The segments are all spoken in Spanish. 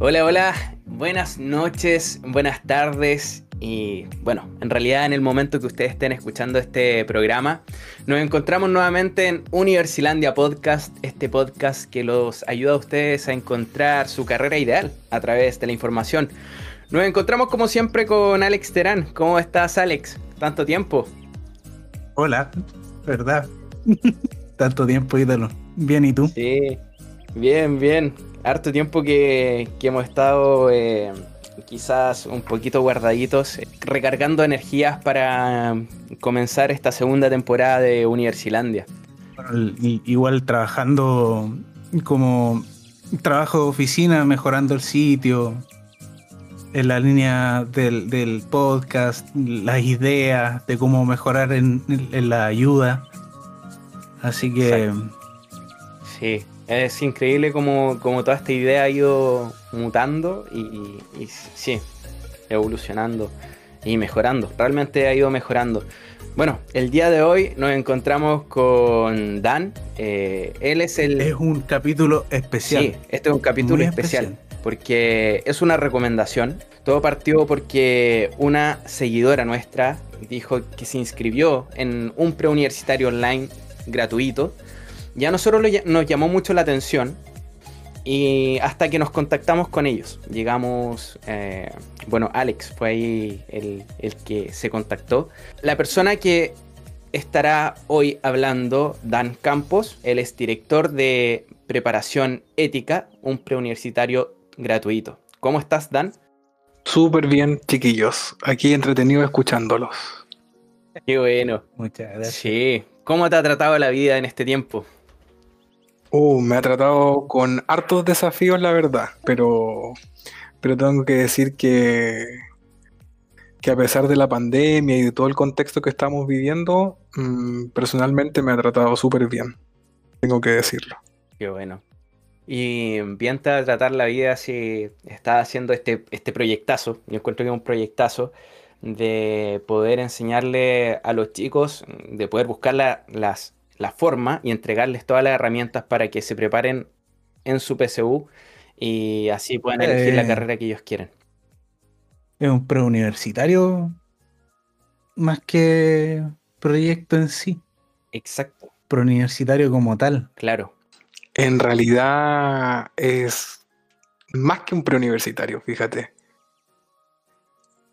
Hola, hola, buenas noches, buenas tardes y bueno, en realidad en el momento que ustedes estén escuchando este programa, nos encontramos nuevamente en Universilandia Podcast, este podcast que los ayuda a ustedes a encontrar su carrera ideal a través de la información. Nos encontramos como siempre con Alex Terán. ¿Cómo estás Alex? Tanto tiempo. Hola, ¿verdad? Tanto tiempo, ídolo. Bien, ¿y tú? Sí, bien, bien. Harto tiempo que, hemos estado eh, quizás un poquito guardaditos, recargando energías para comenzar esta segunda temporada de Universilandia. igual trabajando como trabajo de oficina, mejorando el sitio, en la línea del, podcast, las ideas de cómo mejorar en, la ayuda. Así que... Sí, es increíble como, toda esta idea ha ido mutando y, sí, evolucionando y mejorando. Realmente ha ido mejorando. Bueno, el día de hoy nos encontramos con Dan. Eh, él es el... Es un capítulo especial. Sí, este es un capítulo especial porque es una recomendación. Todo partió porque una seguidora nuestra dijo que se inscribió en un preuniversitario online gratuito. Ya a nosotros nos llamó mucho la atención y hasta que nos contactamos con ellos. Llegamos, eh, bueno, Alex fue ahí el, el que se contactó. La persona que estará hoy hablando Dan Campos. Él es director de preparación ética, un preuniversitario gratuito. ¿Cómo estás, Dan? Súper bien, chiquillos. Aquí entretenido escuchándolos. Qué bueno. Muchas gracias. Sí. ¿Cómo te ha tratado la vida en este tiempo? Uh, me ha tratado con hartos desafíos, la verdad. Pero, pero tengo que decir que, que a pesar de la pandemia y de todo el contexto que estamos viviendo, mm, personalmente me ha tratado súper bien. Tengo que decirlo. Qué bueno. Y a tratar la vida si está haciendo este, este proyectazo, yo encuentro que es un proyectazo de poder enseñarle a los chicos, de poder buscar la, las, la forma y entregarles todas las herramientas para que se preparen en su PSU y así puedan elegir la eh. carrera que ellos quieren. Es un preuniversitario más que proyecto en sí. Exacto. Preuniversitario como tal. Claro. En realidad es más que un preuniversitario, fíjate.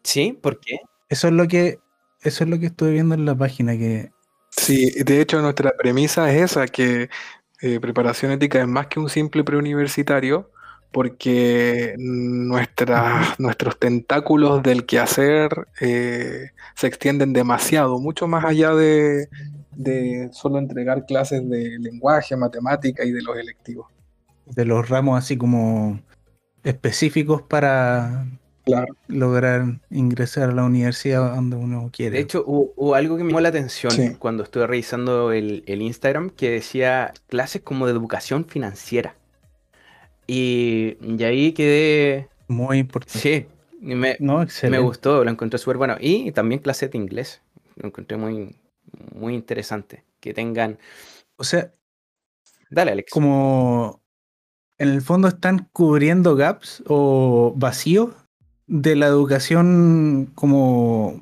¿Sí? ¿Por qué? Eso es lo que eso es lo que estuve viendo en la página que Sí, de hecho nuestra premisa es esa que eh, preparación ética es más que un simple preuniversitario porque nuestros tentáculos del quehacer eh, se extienden demasiado, mucho más allá de, de solo entregar clases de lenguaje, matemática y de los electivos. De los ramos así como específicos para lograr ingresar a la universidad donde uno quiere. De hecho, hubo, algo que me llamó la atención cuando estuve revisando el, Instagram que decía clases como de educación financiera. Y, ahí quedé... Muy importante. Sí, me, me gustó, lo encontré súper bueno. Y también clases de inglés. Lo encontré muy, muy interesante. Que tengan. O sea. Dale, Alex. Como. En el fondo están cubriendo gaps o vacíos de la educación como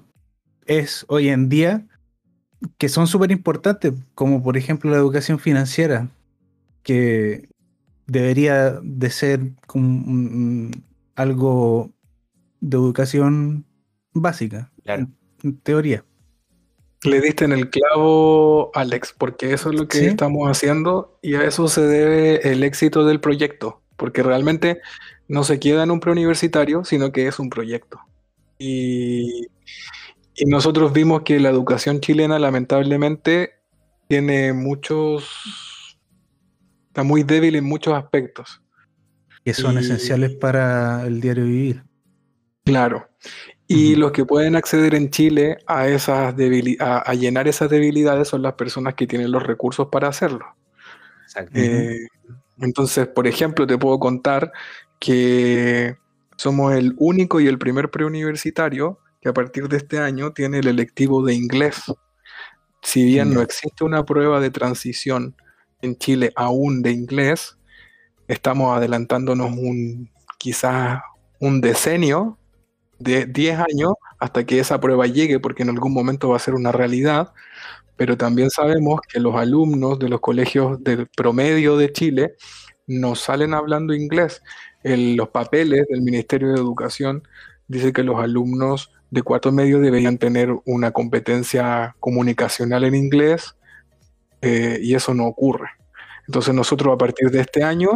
es hoy en día, que son súper importantes, como por ejemplo la educación financiera, que debería de ser como algo de educación básica, en teoría. Le diste en el clavo, Alex, porque eso es lo que estamos haciendo y a eso se debe el éxito del proyecto, porque realmente no se queda en un preuniversitario, sino que es un proyecto. Y, y nosotros vimos que la educación chilena lamentablemente tiene muchos, está muy débil en muchos aspectos. Que son esenciales para el diario vivir. Claro. Y los que pueden acceder en Chile a, esas a, llenar esas debilidades son las personas que tienen los recursos para hacerlo. Eh, entonces, por ejemplo, te puedo contar que somos el único y el primer preuniversitario que a partir de este año tiene el electivo de inglés. Si bien no existe una prueba de transición en Chile aún de inglés, estamos adelantándonos un quizás un decenio de 10 años hasta que esa prueba llegue, porque en algún momento va a ser una realidad, pero también sabemos que los alumnos de los colegios del promedio de Chile no salen hablando inglés. En los papeles del Ministerio de Educación dice que los alumnos de cuarto medio deberían tener una competencia comunicacional en inglés eh, y eso no ocurre. Entonces nosotros a partir de este año,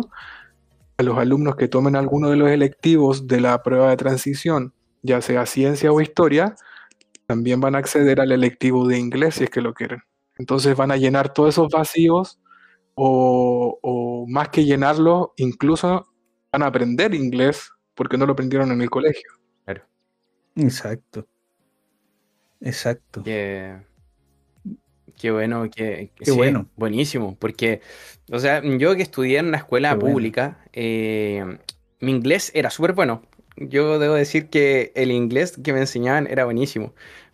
a los alumnos que tomen alguno de los electivos de la prueba de transición, ya sea ciencia o historia, también van a acceder al electivo de inglés si es que lo quieren. Entonces van a llenar todos esos vacíos o, o más que llenarlos, incluso van a aprender inglés porque no lo aprendieron en el colegio. Exacto. Exacto. Qué, qué bueno, qué, qué bueno. Buenísimo, porque, o sea, yo que estudié en una escuela pública, eh, mi inglés era súper bueno. Yo debo decir que el inglés que me enseñaban era buenísimo,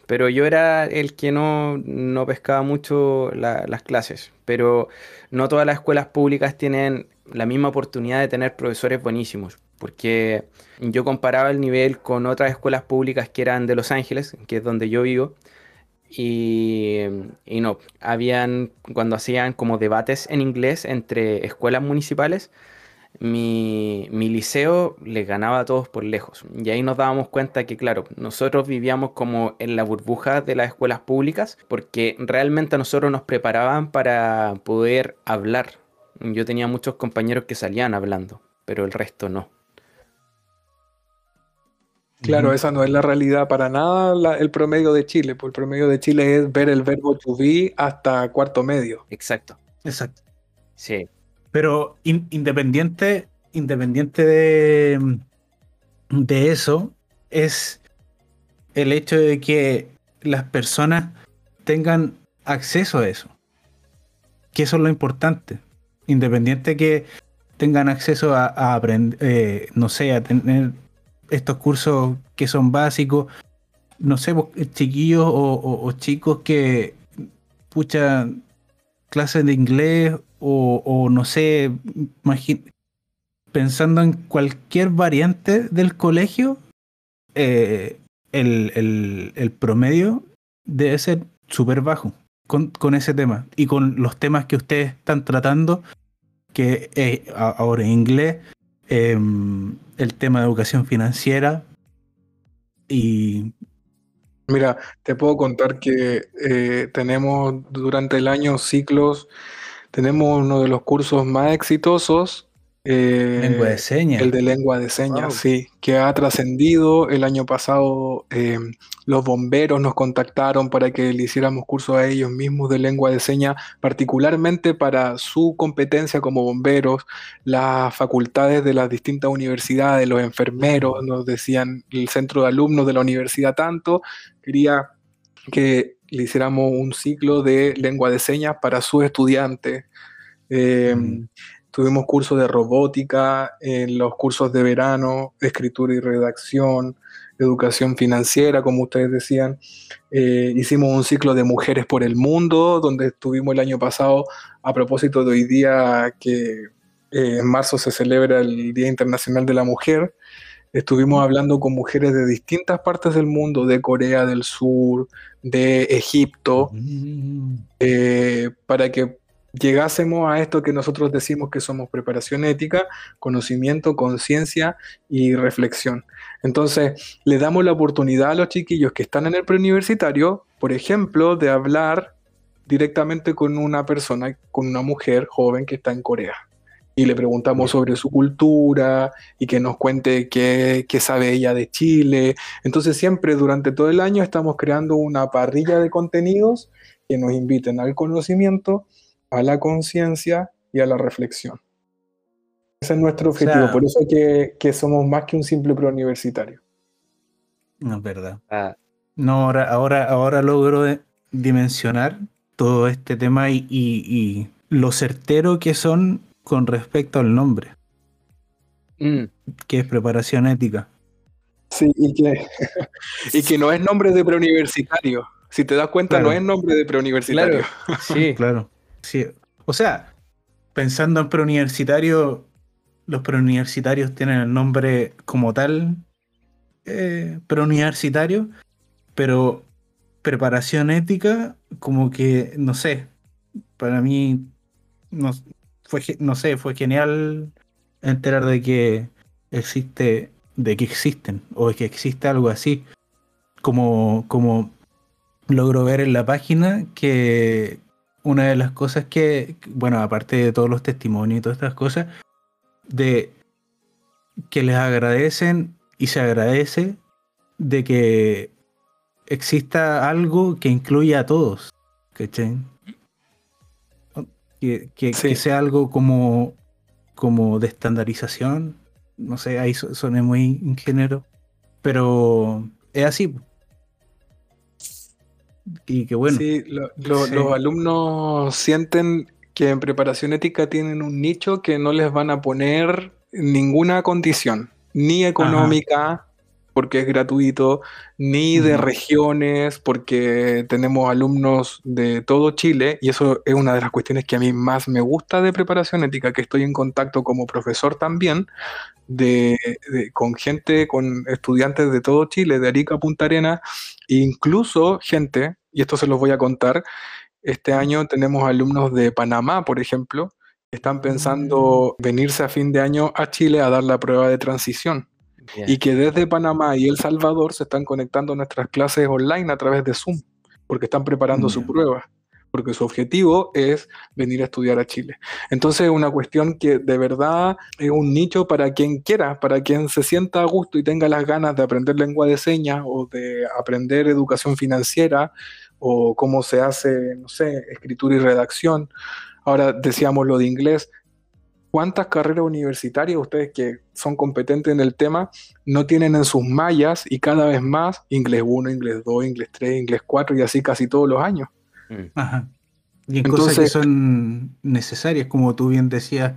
pero yo era el que no, no pescaba mucho las clases. Pero no todas las escuelas públicas tienen la misma oportunidad de tener profesores buenísimos porque yo comparaba el nivel con otras escuelas públicas que eran de Los Ángeles, que es donde yo vivo, y, no, habían, cuando hacían como debates en inglés entre escuelas municipales, mi, mi, liceo les ganaba a todos por lejos. Y ahí nos dábamos cuenta que, claro, nosotros vivíamos como en la burbuja de las escuelas públicas, porque realmente a nosotros nos preparaban para poder hablar. Yo tenía muchos compañeros que salían hablando, pero el resto no. Claro, esa no es la realidad para nada el promedio de Chile, pues el promedio de Chile es ver el verbo to be hasta cuarto medio. Exacto. Exacto. Sí. Pero independiente, independiente de, eso, es el hecho de que las personas tengan acceso a eso. Que eso es lo importante. Independiente que tengan acceso a, aprender, eh, no sé, a tener estos cursos que son básicos, no sé, chiquillos o, chicos que, pucha, clases de inglés o, no sé, pensando en cualquier variante del colegio, eh, el, promedio debe ser súper bajo con, ese tema y con los temas que ustedes están tratando, que eh, ahora en inglés, Em, el tema de educación financiera y... Mira, te puedo contar que eh, tenemos durante el año ciclos, tenemos uno de los cursos más exitosos lengua de eh, señas. El de lengua de señas, sí, que ha trascendido. El año pasado em, los bomberos nos contactaron para que le hiciéramos curso a ellos mismos de lengua de señas, particularmente para su competencia como bomberos, las facultades de las distintas universidades, los enfermeros, nos decían el centro de alumnos de la universidad tanto, quería que le hiciéramos un ciclo de lengua de señas para sus estudiantes. Em, Tuvimos cursos de robótica, en los cursos de verano, escritura y redacción, educación financiera, como ustedes decían. Eh, hicimos un ciclo de mujeres por el mundo, donde estuvimos el año pasado a propósito de hoy día que eh, en marzo se celebra el Día Internacional de la Mujer. Estuvimos hablando con mujeres de distintas partes del mundo, de Corea del Sur, de Egipto, mm. eh, para que llegásemos a esto que nosotros decimos que somos preparación ética, conocimiento, conciencia y reflexión. Entonces, le damos la oportunidad a los chiquillos que están en el preuniversitario, por ejemplo, de hablar directamente con una persona, con una mujer joven que está en Corea. Y le preguntamos sobre su cultura y que nos cuente qué, qué sabe ella de Chile. Entonces siempre durante todo el año estamos creando una parrilla de contenidos que nos inviten al conocimiento a la conciencia y a la reflexión. Ese es nuestro objetivo, por eso que, que, somos más que un simple preuniversitario. No es verdad. Ah. No, ahora, ahora, ahora logro dimensionar todo este tema y, y, lo certero que son con respecto al nombre. Mm. Que es preparación ética. Sí, y que, y que no es nombre de preuniversitario. Si te das cuenta, no es nombre de preuniversitario. Sí, claro. Sí, o sea, pensando en preuniversitario, los preuniversitarios tienen el nombre como tal, eh, preuniversitario, pero preparación ética, como que, no sé, para mí, no, fue, no sé, fue genial enterar de que existe, de que existen, o de que existe algo así, como, como logro ver en la página que una de las cosas que, bueno, aparte de todos los testimonios y todas estas cosas, de que les agradecen y se agradece de que exista algo que incluya a todos, ¿cachai? Que, que, sea algo como, como de estandarización, no sé, ahí suene muy ingeniero, pero es así. Y que bueno. Sí, los alumnos sienten que en preparación ética tienen un nicho que no les van a poner ninguna condición, ni económica, porque es gratuito, ni de regiones, porque tenemos alumnos de todo Chile, y eso es una de las cuestiones que a mí más me gusta de preparación ética, que estoy en contacto como profesor también, de, con gente, con estudiantes de todo Chile, de Arica a Punta Arena, e incluso gente, y esto se los voy a contar, este año tenemos alumnos de Panamá, por ejemplo, que están pensando mm. venirse a fin de año a Chile a dar la prueba de transición. Y que desde Panamá y El Salvador se están conectando a nuestras clases online a través de Zoom, porque están preparando su prueba, porque su objetivo es venir a estudiar a Chile. Entonces es una cuestión que de verdad es un nicho para quien quiera, para quien se sienta a gusto y tenga las ganas de aprender lengua de señas o de aprender educación financiera o cómo se hace, no sé, escritura y redacción. Ahora decíamos lo de inglés, ¿Cuántas carreras universitarias ustedes que son competentes en el tema no tienen en sus mallas y cada vez más inglés 1, inglés 2, inglés 3, inglés 4 y así casi todos los años? Mm. Ajá. Y en cosas que son necesarias, como tú bien decías,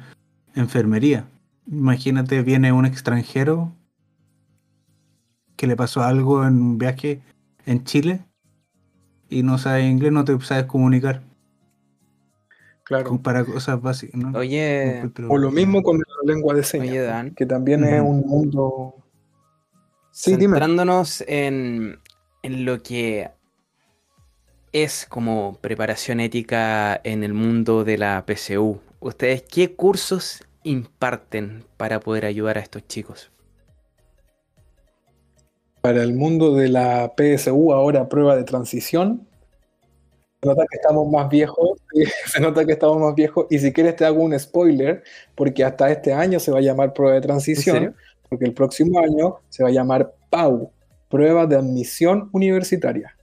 enfermería. Imagínate, viene un extranjero que le pasó algo en un viaje en Chile y no sabe inglés, no te sabes comunicar. Claro. Para cosas básicas, ¿no? Oye. O lo mismo con la lengua de señas. que también es un mundo. Sí, Centrándonos en, en lo que es como preparación ética en el mundo de la PCU. ¿Ustedes qué cursos imparten para poder ayudar a estos chicos? Para el mundo de la PSU, ahora prueba de transición, se nota que estamos más viejos, se nota que estamos más viejos, y si quieres te hago un spoiler, porque hasta este año se va a llamar prueba de transición, porque el próximo año se va a llamar PAU, prueba de admisión universitaria.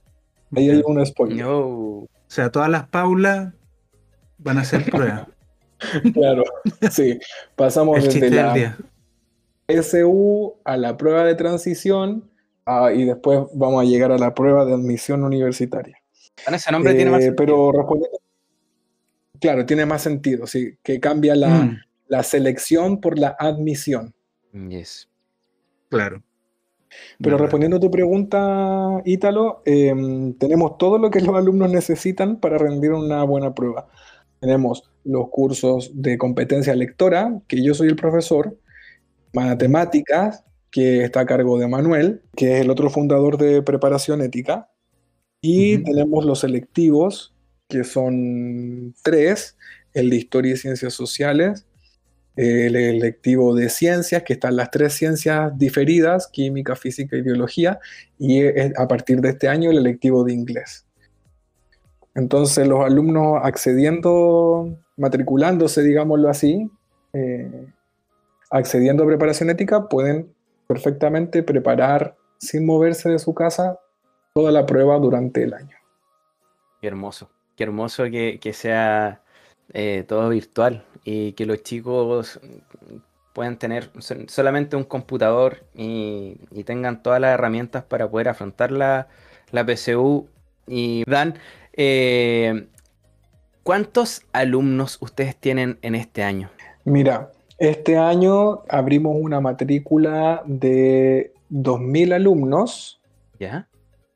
Ahí hay un spoiler. O sea, todas las Paulas van a ser prueba. claro, sí. Pasamos desde la SU a la prueba de transición ah, y después vamos a llegar a la prueba de admisión universitaria ese nombre tiene más eh, Pero respondiendo, claro, tiene más sentido, sí, que cambia la, mm. la selección por la admisión. Yes. Claro. Pero respondiendo a tu pregunta, Ítalo, em, tenemos todo lo que los alumnos necesitan para rendir una buena prueba. Tenemos los cursos de competencia lectora, que yo soy el profesor, matemáticas, que está a cargo de Manuel, que es el otro fundador de preparación ética, y tenemos los selectivos, que son tres, el de Historia y Ciencias Sociales, el electivo de Ciencias, que están las tres ciencias diferidas, Química, Física y Biología, y a partir de este año el electivo de Inglés. Entonces los alumnos accediendo, matriculándose, digámoslo así, eh, accediendo a preparación ética, pueden perfectamente preparar sin moverse de su casa toda la prueba durante el año. Qué hermoso, qué hermoso que, sea eh, todo virtual y que los chicos puedan tener solamente un computador y, tengan todas las herramientas para poder afrontar la, la PCU. Y Dan, eh, ¿cuántos alumnos ustedes tienen en este año? Mira, este año abrimos una matrícula de 2.000 alumnos. ¿Ya?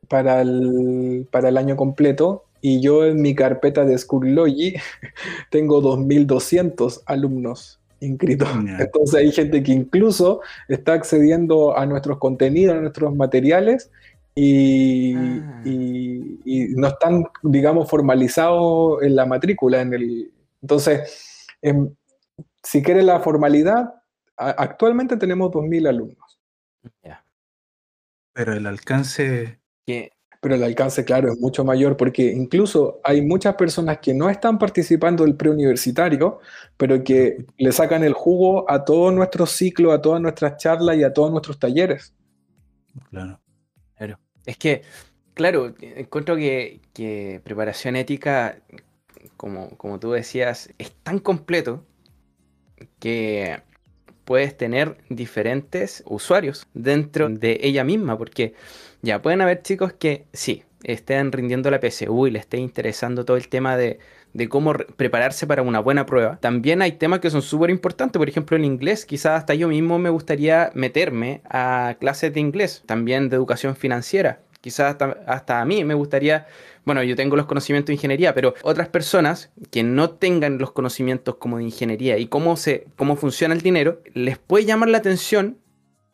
para el, para el año completo y yo en mi carpeta de Schoology tengo 2.200 alumnos inscritos. Entonces hay gente que incluso está accediendo a nuestros contenidos, a nuestros materiales y, ah. no están, digamos, formalizados en la matrícula. En el, entonces, em, si quiere la formalidad, actualmente tenemos 2.000 alumnos. Pero el alcance... Pero el alcance, claro, es mucho mayor porque incluso hay muchas personas que no están participando del preuniversitario, pero que le sacan el jugo a todo nuestro ciclo, a todas nuestras charlas y a todos nuestros talleres. Claro. Claro. Es que, claro, encuentro que, que preparación ética, como, como tú decías, es tan completo que puedes tener diferentes usuarios dentro de ella misma, porque ya pueden haber chicos que sí, estén rindiendo la PSU y les esté interesando todo el tema de, cómo prepararse para una buena prueba. También hay temas que son súper importantes, por ejemplo el inglés, quizás hasta yo mismo me gustaría meterme a clases de inglés, también de educación financiera. Quizás hasta, a mí me gustaría, bueno, yo tengo los conocimientos de ingeniería, pero otras personas que no tengan los conocimientos como de ingeniería y cómo, se, cómo funciona el dinero, les puede llamar la atención,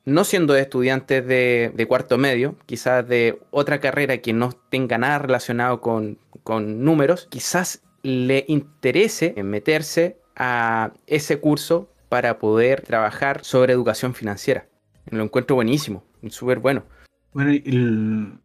no siendo estudiantes de, cuarto medio, quizás de otra carrera que no tenga nada relacionado con, con números, quizás le interese meterse a ese curso para poder trabajar sobre educación financiera. Lo encuentro buenísimo, súper bueno. Bueno,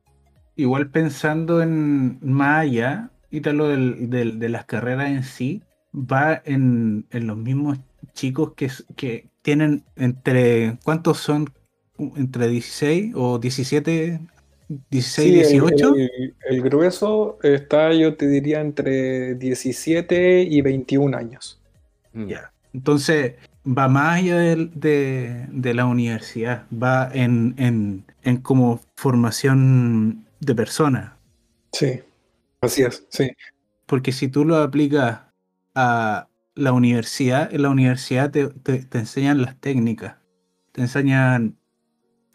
igual pensando en más allá, y tal lo de las carreras en sí, va en, los mismos chicos que, que tienen entre, ¿cuántos son? Entre 16 o 17, 16, 18. El, grueso está, yo te diría, entre 17 y 21 años. Ya. Entonces, va más allá de, de, la universidad, va en, en, en, como formación de persona. Sí, así es, sí. Porque si tú lo aplicas a la universidad, en la universidad te, te, enseñan las técnicas, te enseñan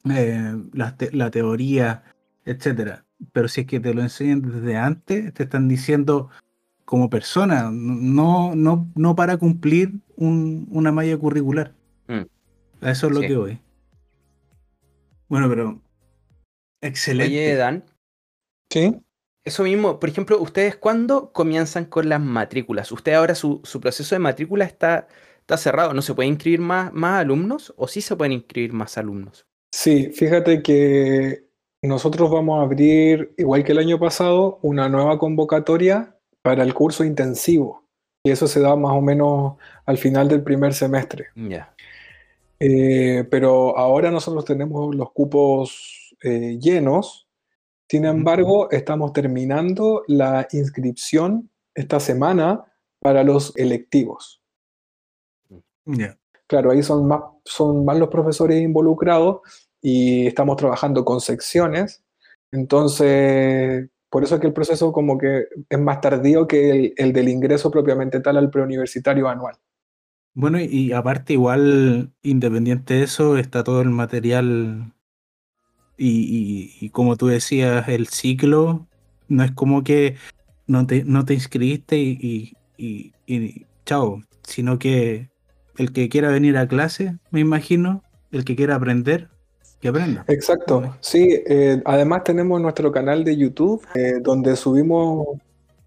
eh, la, la teoría, etcétera. Pero si es que te lo enseñan desde antes, te están diciendo como persona, no, no, no para cumplir una malla curricular. Mm. A eso es lo que voy. Bueno, pero excelente. Oye, Dan. Sí. Eso mismo, por ejemplo, ¿ustedes cuándo comienzan con las matrículas? ¿Usted ahora su, proceso de matrícula está, está cerrado? ¿No se puede inscribir más, más alumnos o sí se pueden inscribir más alumnos? Sí, fíjate que nosotros vamos a abrir, igual que el año pasado, una nueva convocatoria para el curso intensivo. Y eso se da más o menos al final del primer semestre. Ya. Eh, pero ahora nosotros tenemos los cupos eh, llenos. Sin embargo, estamos terminando la inscripción esta semana para los electivos. Ya. Claro, ahí son más, son más los profesores involucrados y estamos trabajando con secciones. Entonces, por eso es que el proceso como que es más tardío que el, del ingreso propiamente tal al preuniversitario anual. Bueno, y aparte igual, independiente de eso, está todo el material y, como tú decías, el ciclo, no es como que no te, no te inscribiste y, y, chao, sino que el que quiera venir a clase, me imagino, el que quiera aprender, que aprenda. Exacto, sí. Eh, además tenemos nuestro canal de YouTube eh, donde subimos,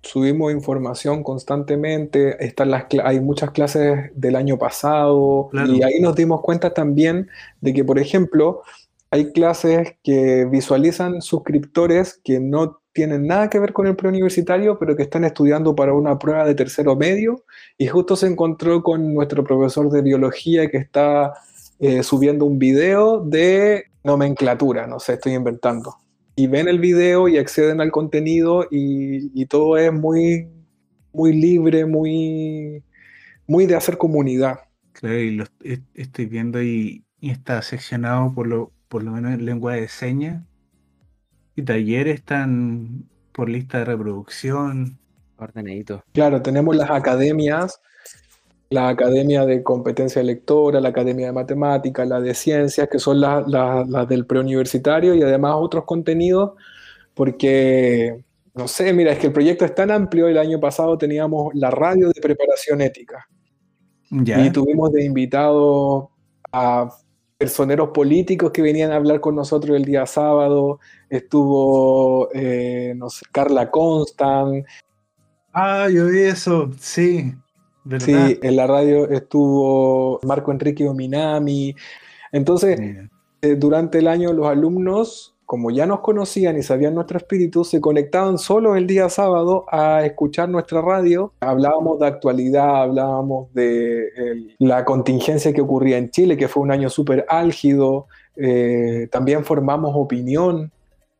subimos información constantemente. Están las, hay muchas clases del año pasado y ahí nos dimos cuenta también de que, por ejemplo, hay clases que visualizan suscriptores que no tienen nada que ver con el preuniversitario, pero que están estudiando para una prueba de tercero medio y justo se encontró con nuestro profesor de biología que está eh, subiendo un video de nomenclatura, no sé, estoy inventando. Y ven el video y acceden al contenido y, todo es muy, muy libre, muy, muy de hacer comunidad. Claro, y lo estoy viendo y, está seccionado por lo, por lo menos en lengua de señas. Y talleres están por lista de reproducción. Ordenadito. Claro, tenemos las academias la Academia de Competencia Lectora, la Academia de Matemáticas, la de Ciencias, que son las del preuniversitario y además otros contenidos, porque, no sé, mira, es que el proyecto es tan amplio, el año pasado teníamos la radio de preparación ética. Y tuvimos de invitados a personeros políticos que venían a hablar con nosotros el día sábado. Estuvo, eh, no sé, Carla Constant. Ah, yo vi eso, sí. Sí, en la radio estuvo Marco Enrique Ominami. Entonces, eh, durante el año los alumnos como ya nos conocían y sabían nuestro espíritu, se conectaban solo el día sábado a escuchar nuestra radio. Hablábamos de actualidad, hablábamos de la contingencia que ocurría en Chile, que fue un año súper álgido. Eh, también formamos opinión,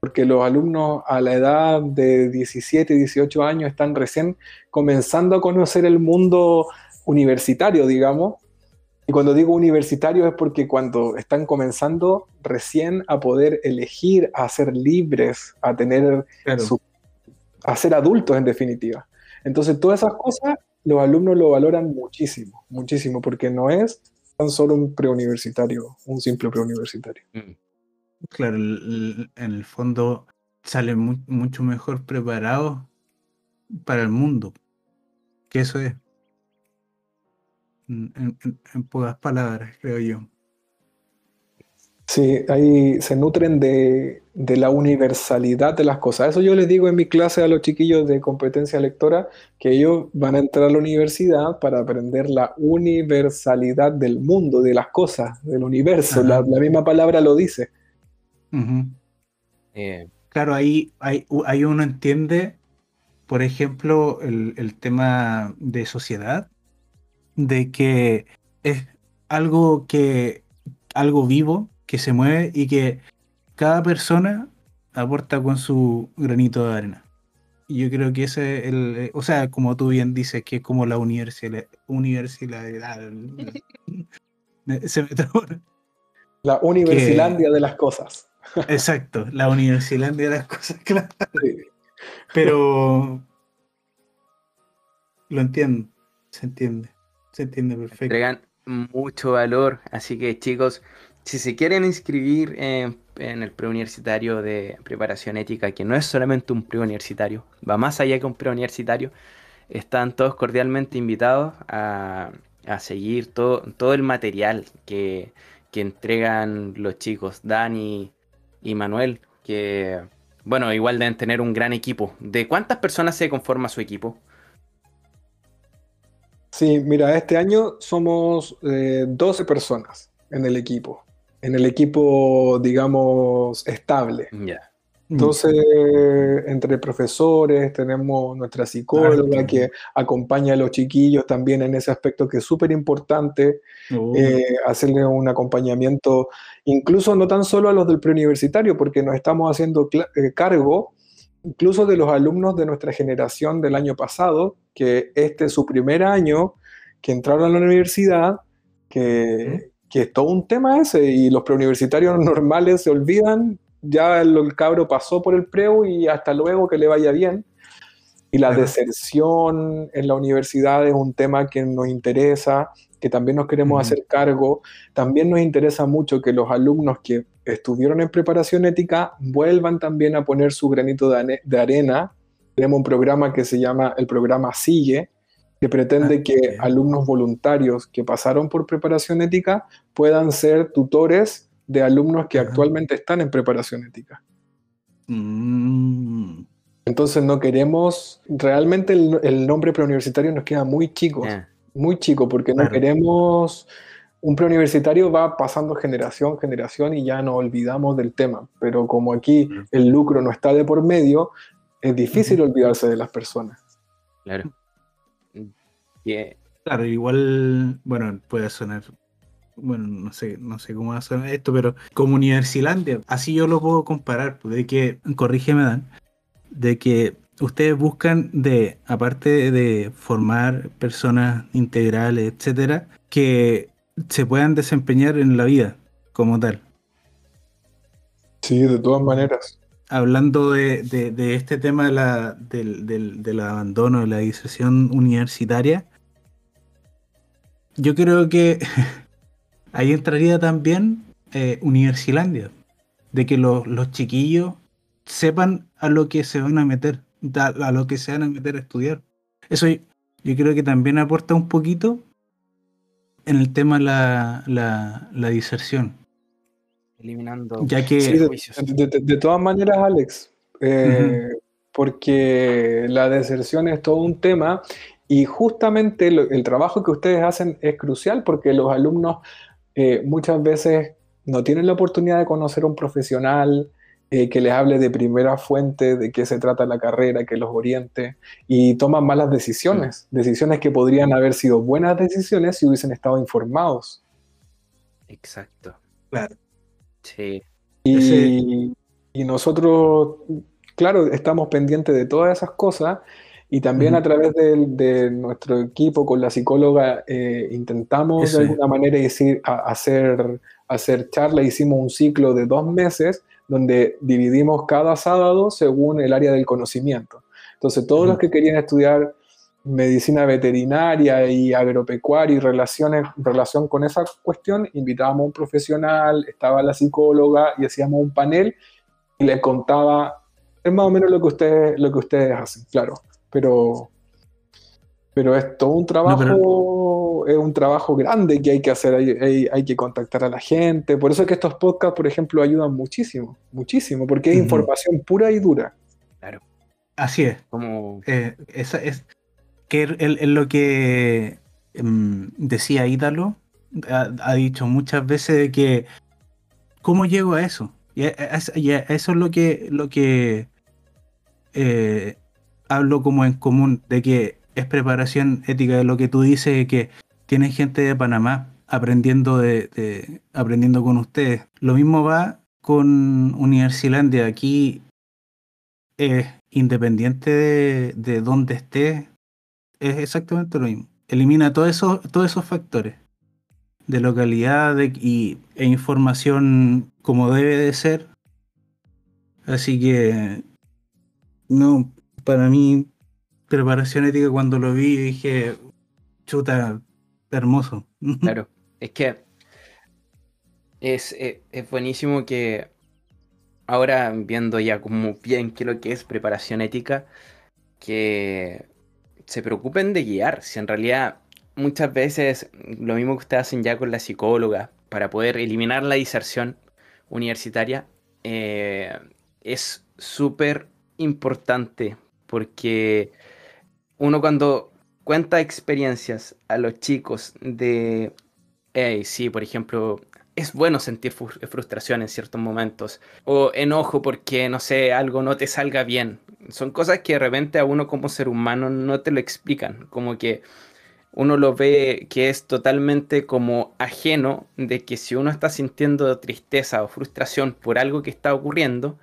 porque los alumnos a la edad de 17, 18 años están recién comenzando a conocer el mundo universitario, digamos, y cuando digo universitario es porque cuando están comenzando recién a poder elegir, a ser libres, a tener a ser adultos en definitiva. Entonces todas esas cosas los alumnos lo valoran muchísimo, muchísimo, porque no es tan solo un preuniversitario, un simple preuniversitario. Mm. Claro, en el fondo salen mucho mejor preparados para el mundo, que eso es en, pocas palabras, creo yo. Sí, ahí se nutren de, la universalidad de las cosas. Eso yo les digo en mi clase a los chiquillos de competencia lectora, que ellos van a entrar a la universidad para aprender la universalidad del mundo, de las cosas, del universo. La, misma palabra lo dice. Eh, claro, ahí, ahí, uno entiende, por ejemplo, el, el tema de sociedad de que es algo que algo vivo que se mueve y que cada persona aporta con su granito de arena. Y yo creo que ese es el, eh, o sea, como tú bien dices, que es como la universidad, universidad se me La universilandia de las cosas. Exacto, la universilandia de las cosas, claro. Pero lo entiendo, se entiende. Se entiende perfecto. Entregan mucho valor, así que chicos, si se quieren inscribir en, el preuniversitario de preparación ética, que no es solamente un preuniversitario, va más allá que un preuniversitario, están todos cordialmente invitados a, seguir todo, todo el material que, que entregan los chicos, Dani y Manuel, que, bueno, igual deben tener un gran equipo. ¿De cuántas personas se conforma su equipo? Sí, mira, este año somos 12 eh, personas en el equipo, en el equipo, digamos, estable. Entonces, entre profesores, tenemos nuestra psicóloga que acompaña a los chiquillos también en ese aspecto que es súper importante, oh. eh, hacerle un acompañamiento, incluso no tan solo a los del preuniversitario, porque nos estamos haciendo eh, cargo incluso de los alumnos de nuestra generación del año pasado, que este es su primer año, que entraron a la universidad, que, que es todo un tema ese, y los preuniversitarios normales se olvidan, ya el, cabro pasó por el preu y hasta luego que le vaya bien. Y la deserción en la universidad es un tema que nos interesa, que también nos queremos hacer cargo. También nos interesa mucho que los alumnos que estuvieron en preparación ética vuelvan también a poner su granito de, arena. Tenemos un programa que se llama el programa Sigue, que pretende ah, que alumnos voluntarios que pasaron por preparación ética puedan ser tutores de alumnos que actualmente están en preparación ética. Mm. Entonces no queremos, realmente el, nombre preuniversitario nos queda muy chico, muy chico, porque no queremos un preuniversitario va pasando generación, generación y ya nos olvidamos del tema. Pero como aquí el lucro no está de por medio, es difícil olvidarse de las personas. Claro. Claro, igual, bueno, puede sonar, bueno, no sé, no sé cómo va a sonar esto, pero como Universilandia, así yo lo puedo comparar, pues, de que, corrígeme Dan, de que ustedes buscan de, aparte de formar personas integrales, etcétera, que se puedan desempeñar en la vida como tal. Sí, de todas maneras. Hablando de, este tema de la, del, del, abandono, de la disociación universitaria, yo creo que ahí entraría también eh, Universilandia, de que los, los chiquillos sepan a lo que se van a meter, a lo que se van a meter a estudiar. Eso yo creo que también aporta un poquito en el tema la, la, la diserción. Eliminando ya que de, todas maneras, Alex, eh, porque la deserción es todo un tema y justamente el trabajo que ustedes hacen es crucial porque los alumnos eh, muchas veces no tienen la oportunidad de conocer a un profesional eh, que les hable de primera fuente de qué se trata la carrera, que los oriente y toman malas decisiones, decisiones que podrían haber sido buenas decisiones si hubiesen estado informados. Exacto. Claro. Sí. Y, y nosotros claro, estamos pendientes de todas esas cosas y también a través de, nuestro equipo con la psicóloga eh, intentamos de alguna manera decir, hacer, hacer charla, hicimos un ciclo de dos meses donde dividimos cada sábado según el área del conocimiento. Entonces todos los que querían estudiar medicina veterinaria y agropecuaria y relaciones, relación con esa cuestión, invitábamos a un profesional, estaba la psicóloga y hacíamos un panel y le contaba es más o menos lo que ustedes, lo que ustedes hacen, claro. Pero, pero es todo un trabajo, es un trabajo grande que hay que hacer, hay, que contactar a la gente. Por eso es que estos podcasts, por ejemplo, ayudan muchísimo, muchísimo, porque es información pura y dura. Claro. Así es. Como... Eh, esa es que es lo que em, decía Ídalo, ha, dicho muchas veces que ¿cómo llego a eso? Y, eso es lo que, lo que eh, hablo como en común de que es preparación ética de lo que tú dices, que tiene gente de Panamá aprendiendo, de, aprendiendo con ustedes. Lo mismo va con Universilandia. Aquí es independiente de, de dónde esté, es exactamente lo mismo. Elimina todo eso, todos esos factores de localidad y, e información como debe de ser. Así que no, para mí, preparación ética cuando lo vi dije, chuta, hermoso. Claro, es que es, eh, es, buenísimo que ahora viendo ya como bien qué lo que es preparación ética, que se preocupen de guiar, si en realidad muchas veces lo mismo que ustedes hacen ya con la psicóloga para poder eliminar la diserción universitaria, eh, es súper importante porque uno cuando cuenta experiencias a los chicos de, hey, sí, por ejemplo, es bueno sentir frustración en ciertos momentos o enojo porque, no sé, algo no te salga bien. Son cosas que de repente a uno como ser humano no te lo explican, como que uno lo ve que es totalmente como ajeno de que si uno está sintiendo tristeza o frustración por algo que está ocurriendo,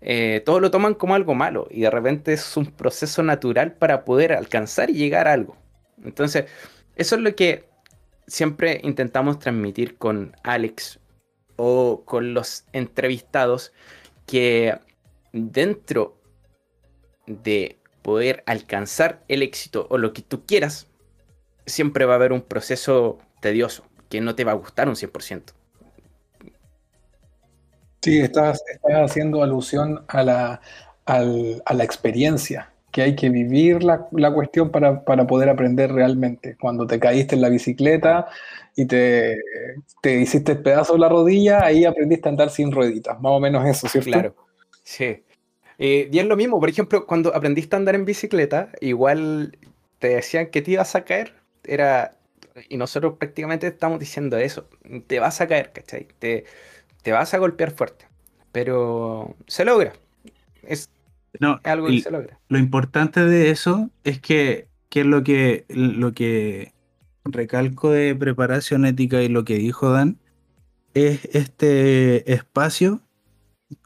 eh, todos lo toman como algo malo y de repente es un proceso natural para poder alcanzar y llegar a algo. Entonces, eso es lo que siempre intentamos transmitir con Alex o con los entrevistados, que dentro de poder alcanzar el éxito o lo que tú quieras, siempre va a haber un proceso tedioso que no te va a gustar un 100%. Sí, estás, haciendo alusión a la, a la experiencia, que hay que vivir la, cuestión para, poder aprender realmente. Cuando te caíste en la bicicleta y te, te hiciste pedazo de la rodilla, ahí aprendiste a andar sin rueditas, más o menos eso, ¿cierto? Claro, sí. Eh, y es lo mismo, por ejemplo, cuando aprendiste a andar en bicicleta, igual te decían que te ibas a caer, era, y nosotros prácticamente estamos diciendo eso, te vas a caer, ¿cachai? Te, te vas a golpear fuerte, pero se logra. Es algo que se logra. Lo importante de eso es que, que lo que lo que recalco de preparación ética y lo que dijo Dan es este espacio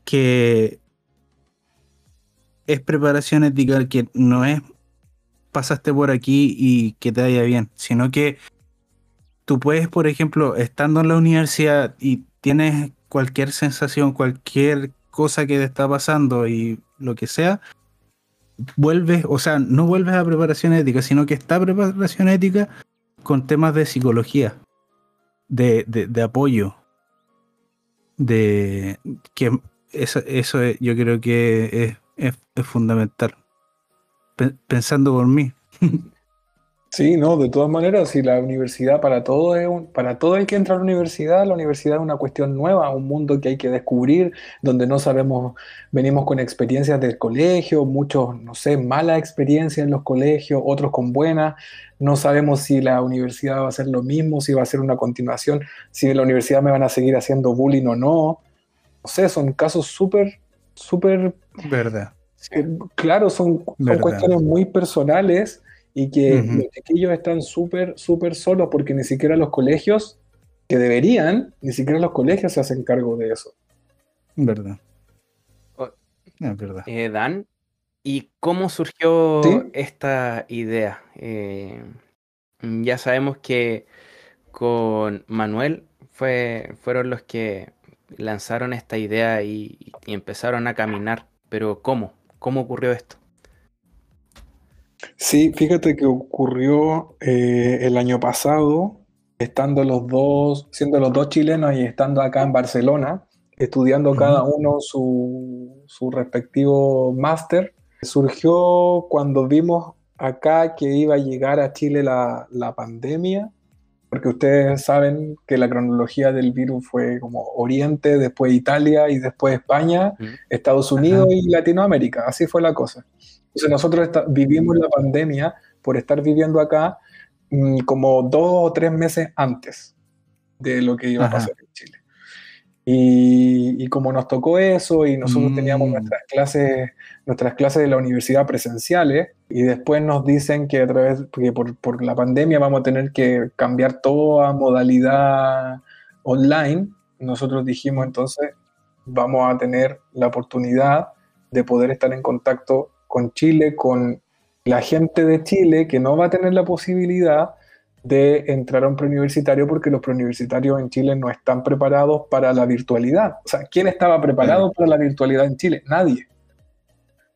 que es preparación ética que no es pasaste por aquí y que te vaya bien, sino que tú puedes, por ejemplo, estando en la universidad y tienes cualquier sensación, cualquier cosa que te está pasando y lo que sea, vuelves, o sea, no vuelves a preparación ética, sino que está preparación ética con temas de psicología, de, de, apoyo, de que eso, eso yo creo que es, es, fundamental. Pensando por mí. Sí, no, de todas maneras, si la universidad para todo es un, para todo hay que entrar a la universidad, la universidad es una cuestión nueva, un mundo que hay que descubrir, donde no sabemos, venimos con experiencias del colegio, muchos, no sé, malas experiencias en los colegios, otros con buenas, no sabemos si la universidad va a ser lo mismo, si va a ser una continuación, si en la universidad me van a seguir haciendo bullying o no. No sé, son casos súper, súper... Verdad. Eh, claro, son, son cuestiones muy personales y que los chiquillos están súper, súper solos porque ni siquiera los colegios, que deberían, ni siquiera los colegios se hacen cargo de eso. Verdad. es verdad. Eh, Dan, ¿y cómo surgió esta idea? Eh, ya sabemos que con Manuel fue, fueron los que lanzaron esta idea y, y empezaron a caminar, pero ¿cómo? ¿Cómo ocurrió esto? Sí, fíjate que ocurrió eh, el año pasado, estando los dos, siendo los dos chilenos y estando acá en Barcelona, estudiando cada uno su, su respectivo máster. Surgió cuando vimos acá que iba a llegar a Chile la, la, pandemia, porque ustedes saben que la cronología del virus fue como Oriente, después Italia y después España, Estados Unidos y Latinoamérica, así fue la cosa. Entonces nosotros vivimos la pandemia por estar viviendo acá mm, como dos o tres meses antes de lo que iba a pasar en Chile. Y, como nos tocó eso y nosotros teníamos mm. nuestras clases, nuestras clases de la universidad presenciales y después nos dicen que a través, porque por, por la pandemia vamos a tener que cambiar toda modalidad online, nosotros dijimos entonces vamos a tener la oportunidad de poder estar en contacto con Chile, con la gente de Chile que no va a tener la posibilidad de entrar a un preuniversitario porque los preuniversitarios en Chile no están preparados para la virtualidad. O sea, ¿quién estaba preparado para la virtualidad en Chile? Nadie.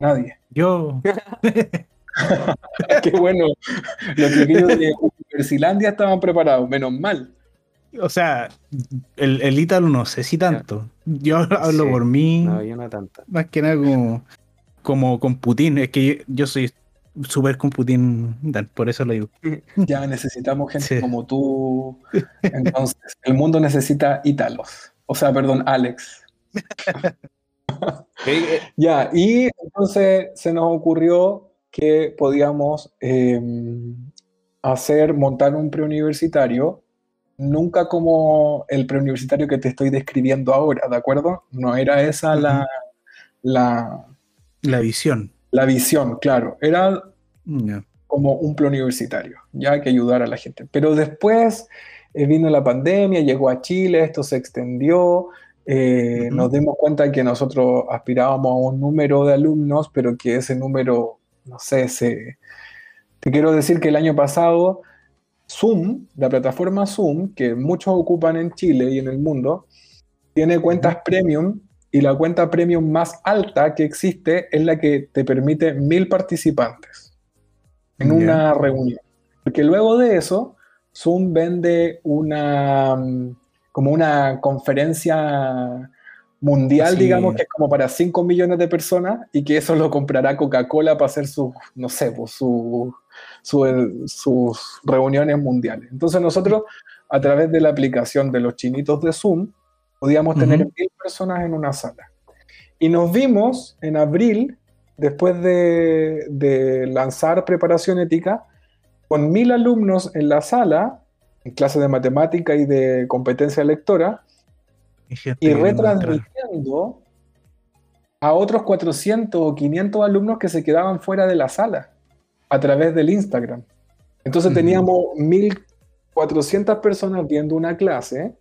Nadie. Yo. Qué bueno. Los chiquillos de Universilandia estaban preparados, menos mal. O sea, el, el Ítalo no sé si tanto. Yo hablo por mí. No, yo no tanto. Más que nada como como con Putin. Es que yo, soy súper con Putin, por eso lo digo. Ya necesitamos gente como tú. Entonces, el mundo necesita ítalos. O sea, perdón, Alex. ya, y entonces se nos ocurrió que podíamos em, hacer, montar un preuniversitario, nunca como el preuniversitario que te estoy describiendo ahora, ¿de acuerdo? No era esa la, la, la visión. La visión, claro. Era como un plan universitario, ya que ayudar a la gente. Pero después eh, vino la pandemia, llegó a Chile, esto se extendió, eh, nos dimos cuenta que nosotros aspirábamos a un número de alumnos, pero que ese número, no sé, se... Te quiero decir que el año pasado Zoom, la plataforma Zoom, que muchos ocupan en Chile y en el mundo, tiene cuentas premium y la cuenta premium más alta que existe es la que te permite mil participantes en una reunión. Porque luego de eso, Zoom vende una mm, como una conferencia mundial, digamos, que es como para 5 millones de personas y que eso lo comprará Coca-Cola para hacer sus, no sé, pues, su, sus reuniones mundiales. Entonces nosotros, a través de la aplicación de los chinitos de Zoom, Podíamos tener mil personas en una sala. Y nos vimos en abril, después de, lanzar preparación ética, con mil alumnos en la sala, en clase de matemática y de competencia lectora, y, retransmitiendo a otros 400 o 500 alumnos que se quedaban fuera de la sala a través del Instagram. Entonces teníamos 1400 personas viendo una clase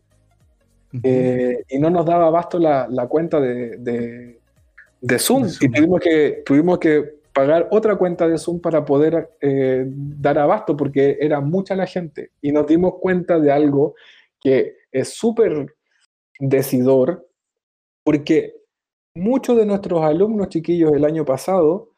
eh, y no nos daba abasto la, cuenta de, Zoom, y tuvimos que, tuvimos que pagar otra cuenta de Zoom para poder eh, dar abasto porque era mucha la gente. Y nos dimos cuenta de algo que es súper decidor porque muchos de nuestros alumnos chiquillos el año pasado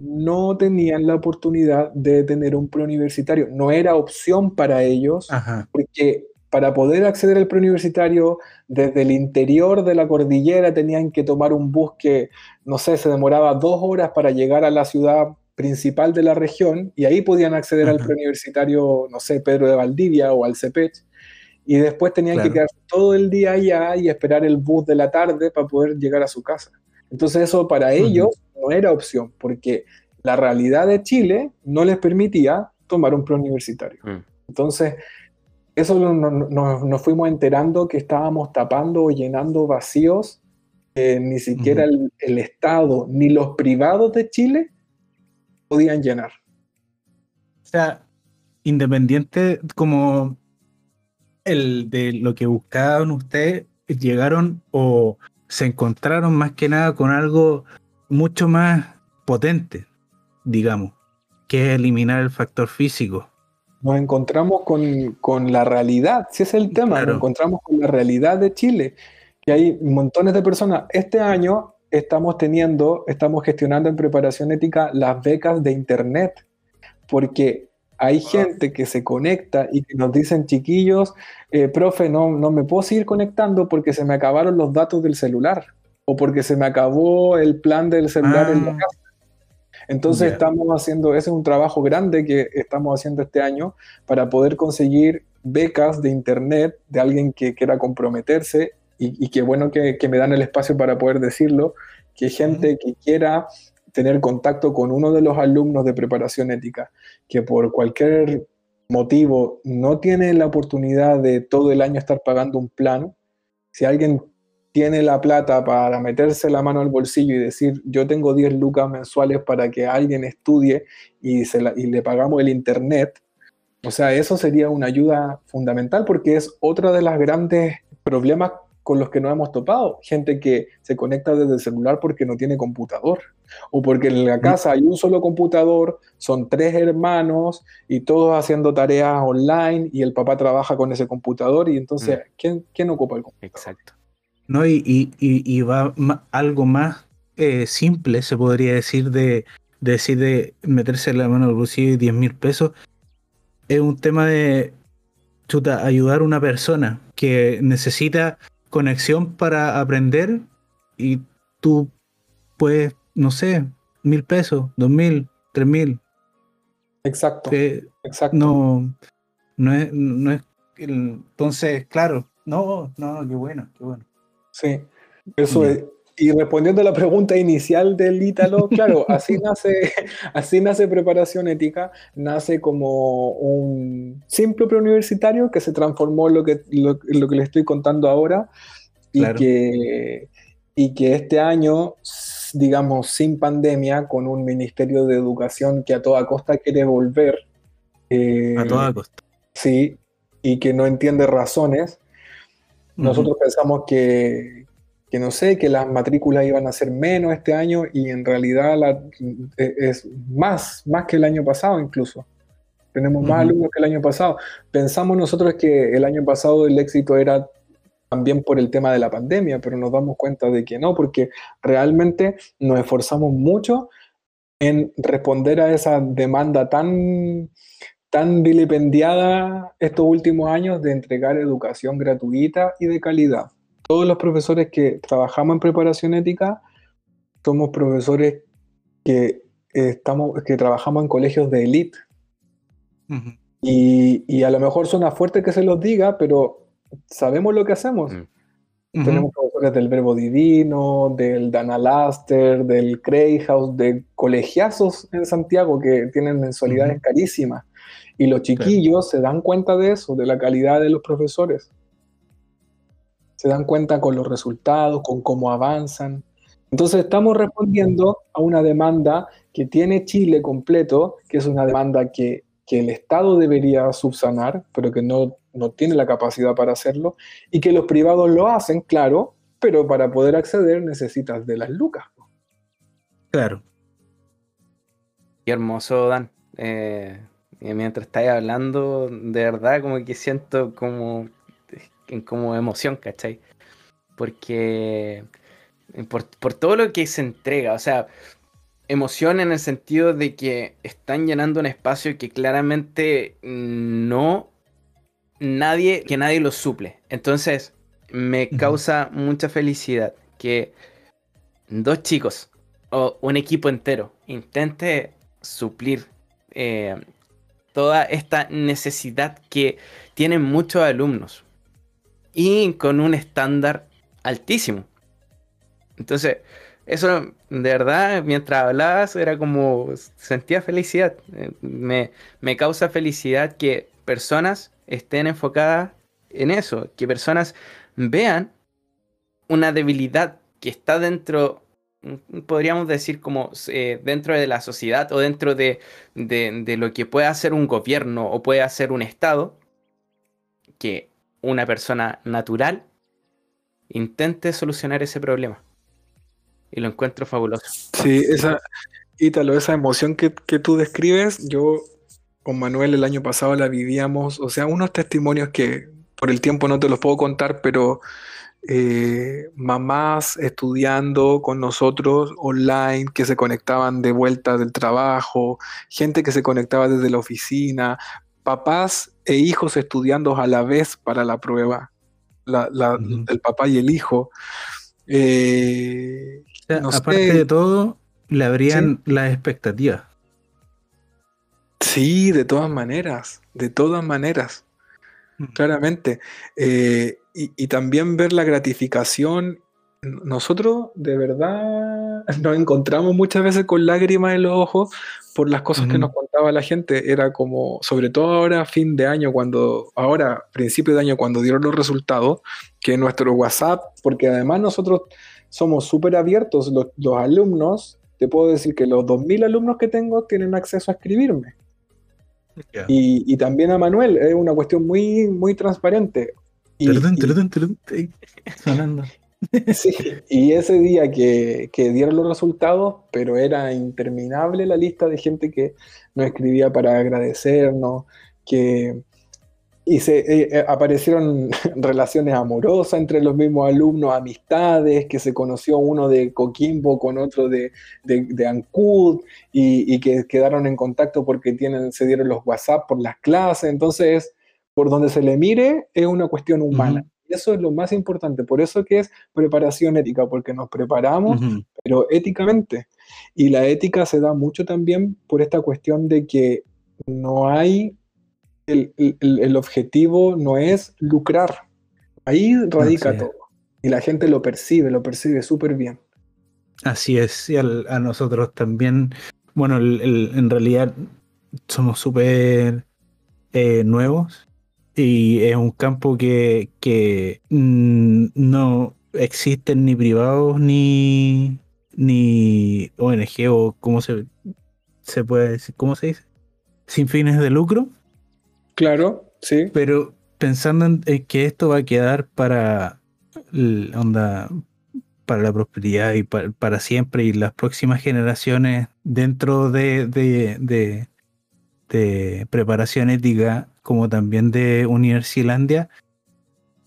no tenían la oportunidad de tener un preuniversitario, no era opción para ellos porque para poder acceder al preuniversitario desde el interior de la cordillera tenían que tomar un bus que, no sé, se demoraba dos horas para llegar a la ciudad principal de la región y ahí podían acceder al preuniversitario, no sé, Pedro de Valdivia o al CEPECH. Y después tenían que quedarse todo el día allá y esperar el bus de la tarde para poder llegar a su casa. Entonces eso para ellos no era opción, porque la realidad de Chile no les permitía tomar un preuniversitario. Mm. Entonces, eso nos fuimos enterando que estábamos tapando o llenando vacíos que ni siquiera el, Estado ni los privados de Chile podían llenar. O sea, independiente como el de lo que buscaban ustedes, llegaron o se encontraron más que nada con algo mucho más potente, digamos, que es eliminar el factor físico. Nos encontramos con, la realidad, si es el tema, nos encontramos con la realidad de Chile, que hay montones de personas. Este año estamos teniendo, estamos gestionando en preparación ética las becas de Internet, porque hay gente que se conecta y que nos dicen, chiquillos, eh, profe, no, no me puedo seguir conectando porque se me acabaron los datos del celular o porque se me acabó el plan del celular en la ah. casa. Entonces estamos haciendo, ese es un trabajo grande que estamos haciendo este año para poder conseguir becas de internet de alguien que quiera comprometerse y, y qué bueno que, que, me dan el espacio para poder decirlo, que gente que quiera tener contacto con uno de los alumnos de preparación ética, que por cualquier motivo no tiene la oportunidad de todo el año estar pagando un plan, si alguien tiene la plata para meterse la mano al bolsillo y decir, yo tengo 10 lucas mensuales para que alguien estudie y, se y le pagamos el internet, o sea, eso sería una ayuda fundamental porque es otra de las grandes problemas con los que nos hemos topado. Gente que se conecta desde el celular porque no tiene computador. O porque en la casa hay un solo computador, son tres hermanos y todos haciendo tareas online y el papá trabaja con ese computador y entonces, mm. ¿quién, ¿quién, ocupa el computador? Exacto. No, y, y, va algo más eh, simple, se podría decir, de, decir de meterse la mano al bolsillo y 10 mil pesos. Es un tema de chuta, ayudar a una persona que necesita conexión para aprender y tú puedes, no sé, mil pesos, dos mil, tres mil. Exacto. exacto. No, no es, no es, entonces, claro, no, no, qué bueno, qué bueno. Sí, eso es. Y respondiendo a la pregunta inicial del Ítalo, claro, así nace, así nace preparación ética, nace como un simple preuniversitario que se transformó en lo que, lo, que le estoy contando ahora y, que, y que este año, digamos, sin pandemia, con un Ministerio de Educación que a toda costa quiere volver. Eh, a toda costa. Sí, y que no entiende razones. Nosotros pensamos que, que no sé, que las matrículas iban a ser menos este año y en realidad la, e, es más, más que el año pasado incluso. Tenemos más alumnos que el año pasado. Pensamos nosotros que el año pasado el éxito era también por el tema de la pandemia, pero nos damos cuenta de que no, porque realmente nos esforzamos mucho en responder a esa demanda tan, tan vilipendiada estos últimos años de entregar educación gratuita y de calidad todos los profesores que trabajamos en preparación ética somos profesores que, estamos, que trabajamos en colegios de élite. y, a lo mejor suena fuerte que se los diga, pero sabemos lo que hacemos. Mm. Tenemos profesores del Verbo Divino, del Dana Laster, del Cray House, de colegiazos en Santiago que tienen mensualidades carísimas. Y los chiquillos se dan cuenta de eso, de la calidad de los profesores se dan cuenta con los resultados, con cómo avanzan. Entonces estamos respondiendo a una demanda que tiene Chile completo, que es una demanda que, el Estado debería subsanar, pero que no, no tiene la capacidad para hacerlo, y que los privados lo hacen, claro, pero para poder acceder necesitas de las lucas. Claro. Qué hermoso, Dan. Eh, mientras estáis hablando, de verdad, como que siento como como emoción, ¿cachai? Porque por, todo lo que se entrega, o sea, emoción en el sentido de que están llenando un espacio que claramente no nadie, que nadie lo suple. Entonces, me causa mucha felicidad que dos chicos o un equipo entero intente suplir eh, toda esta necesidad que tienen muchos alumnos y con un estándar altísimo. Entonces, eso de verdad, mientras hablabas, era como sentía felicidad. Eh, me, me causa felicidad que personas estén enfocadas en eso, que personas vean una debilidad que está dentro, podríamos decir como eh, dentro de la sociedad o dentro de, de, lo que puede hacer un gobierno o puede hacer un Estado, que una persona natural intente solucionar ese problema. Y lo encuentro fabuloso. Sí, esa, Ítalo, esa emoción que, que tú describes, yo con Manuel el año pasado la vivíamos, o sea, unos testimonios que por el tiempo no te los puedo contar, pero eh, mamás estudiando con nosotros online, que se conectaban de vuelta del trabajo, gente que se conectaba desde la oficina, papás e hijos estudiando a la vez para la prueba, el papá y el hijo. Eh, aparte de todo, le habrían las expectativas. Sí, de todas maneras, de todas maneras. Claramente. Eh, y, también ver la gratificación. Nosotros de verdad nos encontramos muchas veces con lágrimas en los ojos por las cosas que nos contaba la gente. Era como, sobre todo ahora, fin de año, cuando, ahora, principio de año, cuando dieron los resultados, que nuestro WhatsApp, porque además nosotros somos súper abiertos, los, los alumnos, te puedo decir que los 2.000 alumnos que tengo tienen acceso a escribirme. Y, también a Manuel, es una cuestión muy, muy transparente. Y, y ese día que, que, dieron los resultados, pero era interminable la lista de gente que nos escribía para agradecernos, que, y se eh, eh, aparecieron relaciones amorosas entre los mismos alumnos, amistades, que se conoció uno de Coquimbo con otro de, de, Ancud y, que quedaron en contacto porque tienen, se dieron los WhatsApp por las clases. Entonces, por donde se le mire, es una cuestión humana. Eso es lo más importante, por eso que es preparación ética, porque nos preparamos, pero éticamente. Y la ética se da mucho también por esta cuestión de que no hay el, objetivo no es lucrar. Ahí radica todo. Y la gente lo percibe, lo percibe súper bien. Así es, y a nosotros también, bueno, en realidad somos súper eh, nuevos y es un campo que, que mm, no existen ni privados ni, ni ONG o cómo se, se puede decir, ¿cómo se dice? Sin fines de lucro. Claro, sí. Pero pensando en, que esto va a quedar para onda para la prosperidad y para, siempre y las próximas generaciones dentro de, de, de, preparación ética como también de Universilandia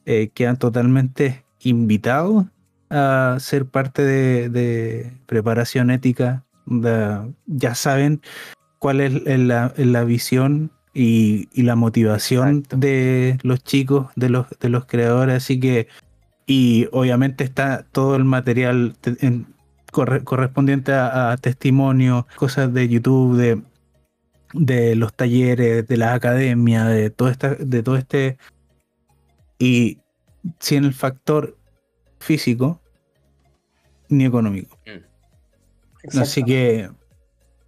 eh, quedan totalmente invitados a ser parte de, preparación ética. ya saben cuál es la, la visión y, la motivación de los chicos, de los, de los creadores. Así que, y obviamente está todo el material correspondiente a, testimonio, cosas de YouTube, de, de los talleres, de la academia, de todo, esta, de todo este. Y sin el factor físico ni económico. Mm. Así que,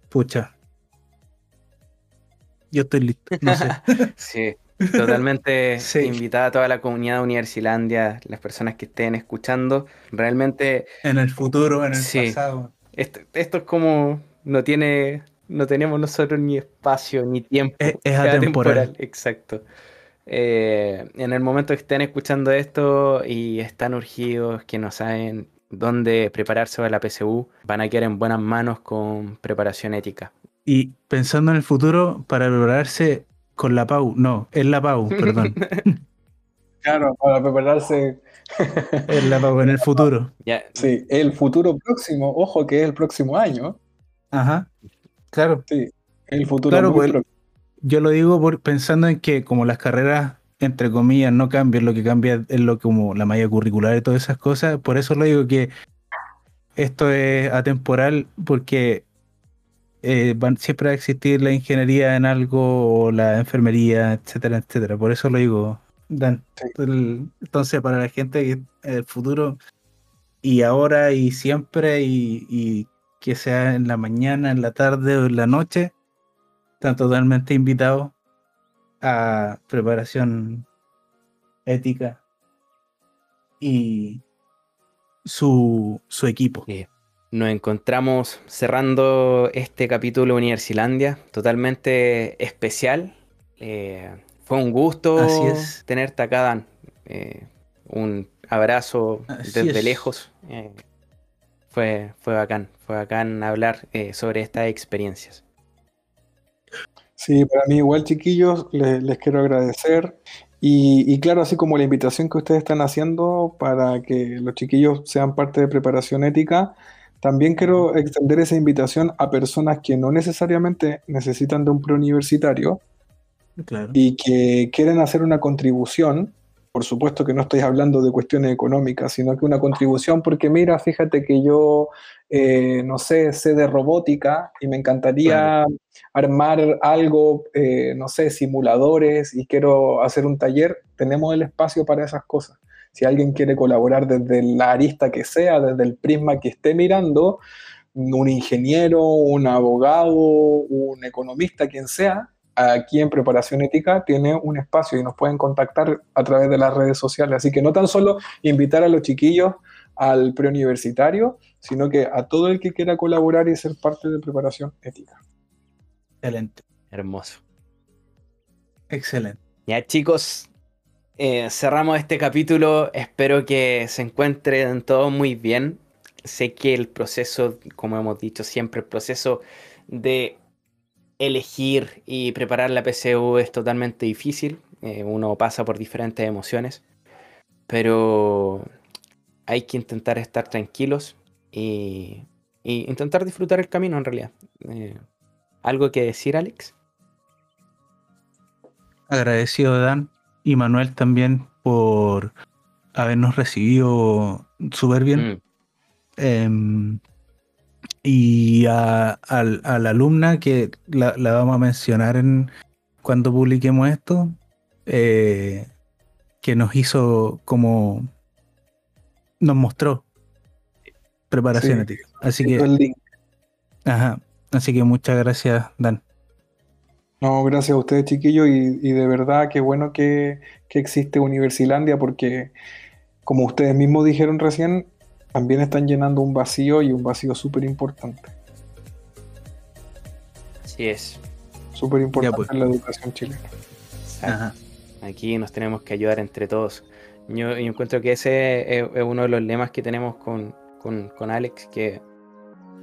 pucha, yo estoy listo. No sé. sí, totalmente invitada a toda la comunidad de Universilandia, las personas que estén escuchando. Realmente. En el futuro, en el pasado. Esto, esto, es como. No tiene. No tenemos nosotros ni espacio ni tiempo. Es, atemporal. Exacto. Eh, en el momento que estén escuchando esto y están urgidos, que no saben dónde prepararse para la PSU, van a quedar en buenas manos con preparación ética. Y pensando en el futuro, para prepararse con la PAU, no, es la PAU, perdón. claro, para prepararse. es la PAU en el futuro. Sí, el futuro próximo, ojo que es el próximo año. Ajá, claro. Sí, el futuro claro, pues, Yo lo digo por, pensando en que como las carreras entre comillas, no cambian, lo que cambia es lo como la malla curricular y todas esas cosas. Por eso lo digo que esto es atemporal, porque eh, siempre va a existir la ingeniería en algo o la enfermería, etcétera, etcétera. Por eso lo digo, Dan. Entonces, para la gente que el futuro y ahora y siempre y, que sea en la mañana, en la tarde o en la noche, están totalmente invitados a preparación ética y su, su equipo. Nos encontramos cerrando este capítulo Universilandia, totalmente especial. Eh, fue un gusto tenerte acá, Dan. Eh, un abrazo desde lejos. Eh, fue, fue bacán, fue bacán hablar eh, sobre estas experiencias. Sí, para mí igual chiquillos, les, quiero agradecer. Y, claro, así como la invitación que ustedes están haciendo para que los chiquillos sean parte de preparación ética, también quiero extender esa invitación a personas que no necesariamente necesitan de un preuniversitario y que quieren hacer una contribución por supuesto que no estoy hablando de cuestiones económicas, sino que una contribución, porque mira, fíjate que yo, eh, no sé, sé de robótica y me encantaría armar algo, eh, no sé, simuladores y quiero hacer un taller, tenemos el espacio para esas cosas. Si alguien quiere colaborar desde la arista que sea, desde el prisma que esté mirando, un ingeniero, un abogado, un economista, quien sea, aquí en Preparación Ética tiene un espacio y nos pueden contactar a través de las redes sociales. Así que no tan solo invitar a los chiquillos al preuniversitario, sino que a todo el que quiera colaborar y ser parte de Preparación Ética. Excelente. Hermoso. Excelente. Ya chicos, eh, cerramos este capítulo. Espero que se encuentren todos muy bien. Sé que el proceso, como hemos dicho siempre, el proceso de elegir y preparar la PCU es totalmente difícil. Eh, uno pasa por diferentes emociones. Pero hay que intentar estar tranquilos y, intentar disfrutar el camino en realidad. Eh, ¿Algo que decir, Alex? Agradecido, Dan y Manuel también por habernos recibido súper bien. Mm. Em, y a, la alumna que la, vamos a mencionar en cuando publiquemos esto, eh, que nos hizo como nos mostró preparación Así que, ajá, así que muchas gracias, Dan. No, gracias a ustedes, chiquillos, y, de verdad qué bueno que, que existe Universilandia, porque como ustedes mismos dijeron recién, también están llenando un vacío y un vacío súper importante. Así es. Súper importante pues. en la educación chilena. Aquí nos tenemos que ayudar entre todos. Yo, encuentro que ese es, uno de los lemas que tenemos con, Alex, que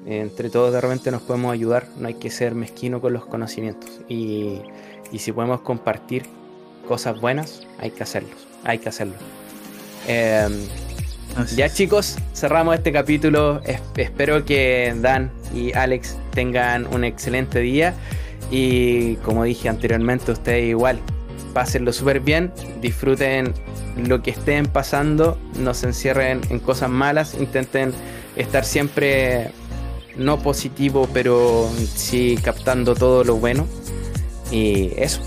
entre todos de repente nos podemos ayudar, no hay que ser mezquino con los conocimientos. Y, si podemos compartir cosas buenas, hay que hacerlos, hay que hacerlo. Ya chicos, cerramos este capítulo. espero que Dan y Alex tengan un excelente día. Y como dije anteriormente, ustedes igual, pásenlo súper bien, disfruten lo que estén pasando, no se encierren en cosas malas, intenten estar siempre no positivo, pero sí captando todo lo bueno. Y eso,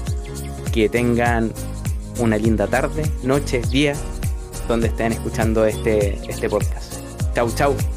que tengan una linda tarde, noche, día, donde estén escuchando este, este podcast. Chau, chau.